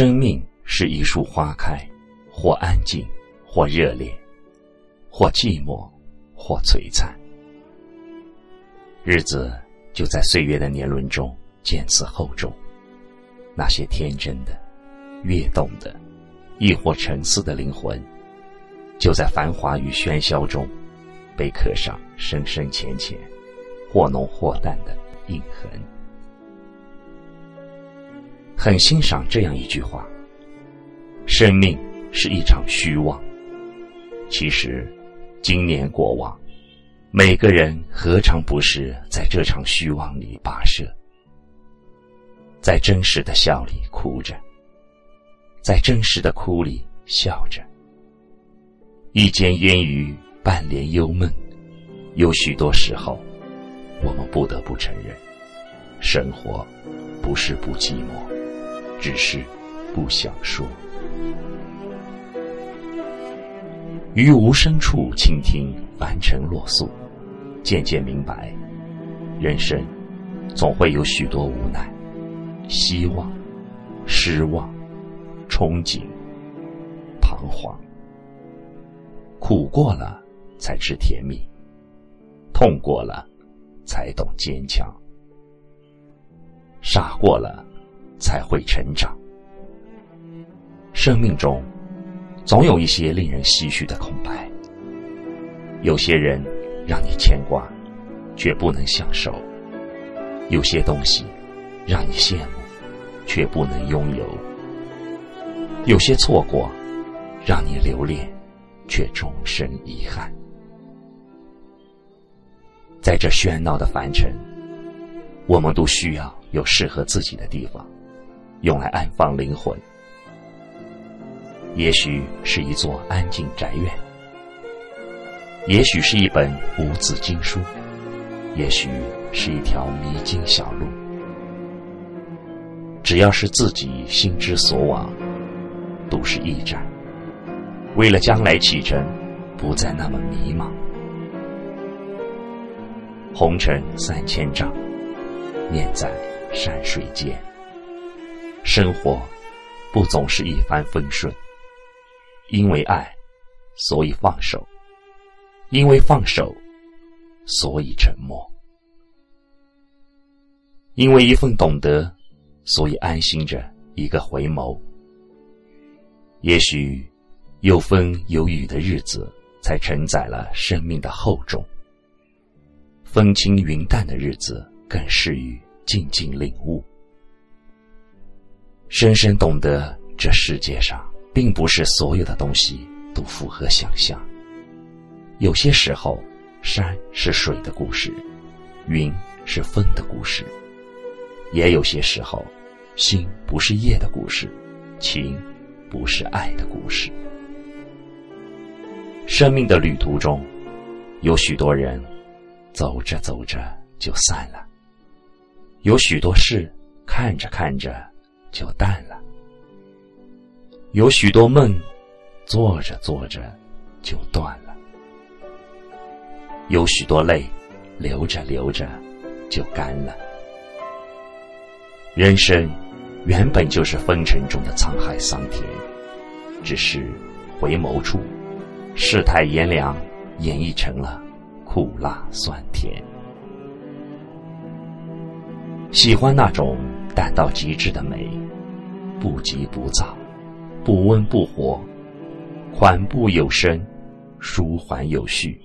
生命是一束花开，或安静，或热烈，或寂寞，或璀璨。日子就在岁月的年轮中渐次厚重，那些天真的、跃动的，亦或沉思的灵魂，就在繁华与喧嚣中，被刻上深深浅浅、或浓或淡的印痕。很欣赏这样一句话：“生命是一场虚妄。”其实，今年过往。每个人何尝不是在这场虚妄里跋涉，在真实的笑里哭着，在真实的哭里笑着。一间烟雨，半帘幽梦，有许多时候，我们不得不承认，生活不是不寂寞，只是不想说。于无声处倾听凡尘落素。渐渐明白，人生总会有许多无奈、希望、失望、憧憬、彷徨。苦过了才知甜蜜，痛过了才懂坚强，傻过了才会成长。生命中总有一些令人唏嘘的空白，有些人。让你牵挂，却不能享受；有些东西让你羡慕，却不能拥有；有些错过让你留恋，却终身遗憾。在这喧闹的凡尘，我们都需要有适合自己的地方，用来安放灵魂。也许是一座安静宅院。也许是一本无字经书，也许是一条迷津小路。只要是自己心之所往，都是驿站。为了将来启程，不再那么迷茫。红尘三千丈，念在山水间。生活不总是一帆风顺，因为爱，所以放手。因为放手，所以沉默；因为一份懂得，所以安心着一个回眸。也许有风有雨的日子，才承载了生命的厚重；风轻云淡的日子，更适于静静领悟。深深懂得，这世界上并不是所有的东西都符合想象。有些时候，山是水的故事，云是风的故事；也有些时候，星不是夜的故事，情不是爱的故事。生命的旅途中，有许多人走着走着就散了，有许多事看着看着就淡了，有许多梦做着做着就断了。有许多泪，流着流着就干了。人生原本就是风尘中的沧海桑田，只是回眸处，世态炎凉演绎成了苦辣酸甜。喜欢那种淡到极致的美，不急不躁，不温不火，缓步有声，舒缓有序。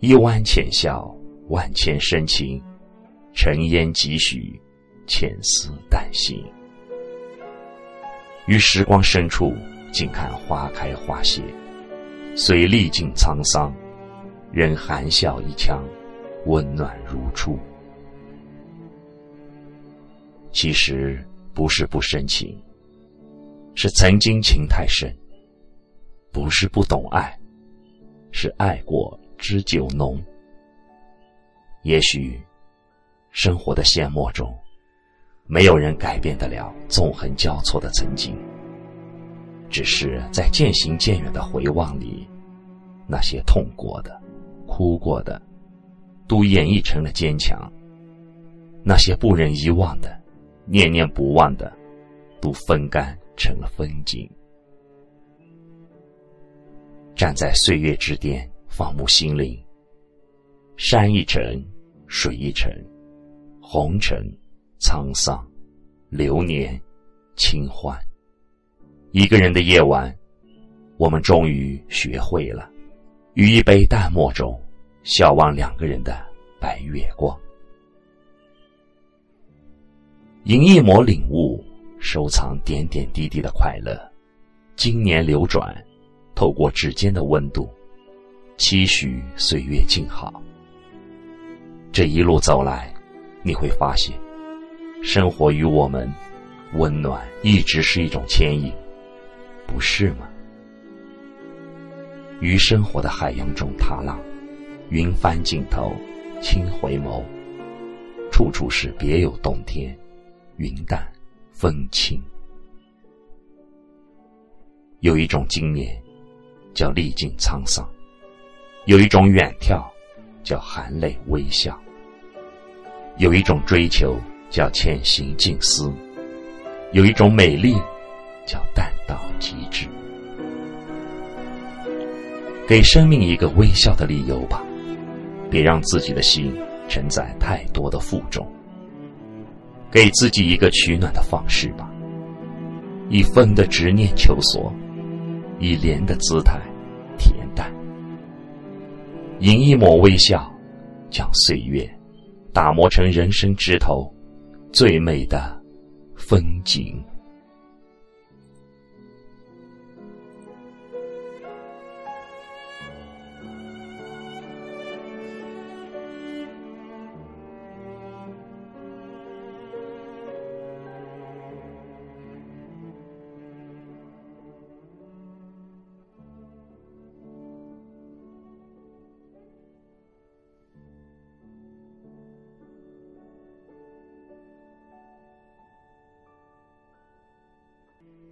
一弯浅笑，万千深情；尘烟几许，浅思淡行。于时光深处，静看花开花谢，虽历尽沧桑，仍含笑一腔，温暖如初。其实不是不深情，是曾经情太深；不是不懂爱，是爱过。知酒浓，也许生活的阡陌中，没有人改变得了纵横交错的曾经。只是在渐行渐远的回望里，那些痛过的、哭过的，都演绎成了坚强；那些不忍遗忘的、念念不忘的，都风干成了风景。站在岁月之巅，放牧心灵。山一程，水一程，红尘沧桑，流年清欢。一个人的夜晚，我们终于学会了，于一杯淡墨中，笑望两个人的白月光。饮一抹领悟，收藏点点滴滴的快乐。经年流转，透过指尖的温度，期许岁月静好。这一路走来，你会发现，生活与我们温暖一直是一种牵引，不是吗？于生活的海洋中踏浪，云帆尽头，轻回眸，处处是别有洞天。云淡风轻，有一种经验，叫历尽沧桑；有一种远眺，叫含泪微笑；有一种追求，叫潜行静思；有一种美丽，叫淡到极致。给生命一个微笑的理由吧，别让自己的心承载太多的负重。给自己一个取暖的方式吧，以风的执念求索，以莲的姿态恬淡，饮一抹微笑，将岁月打磨成人生枝头最美的风景。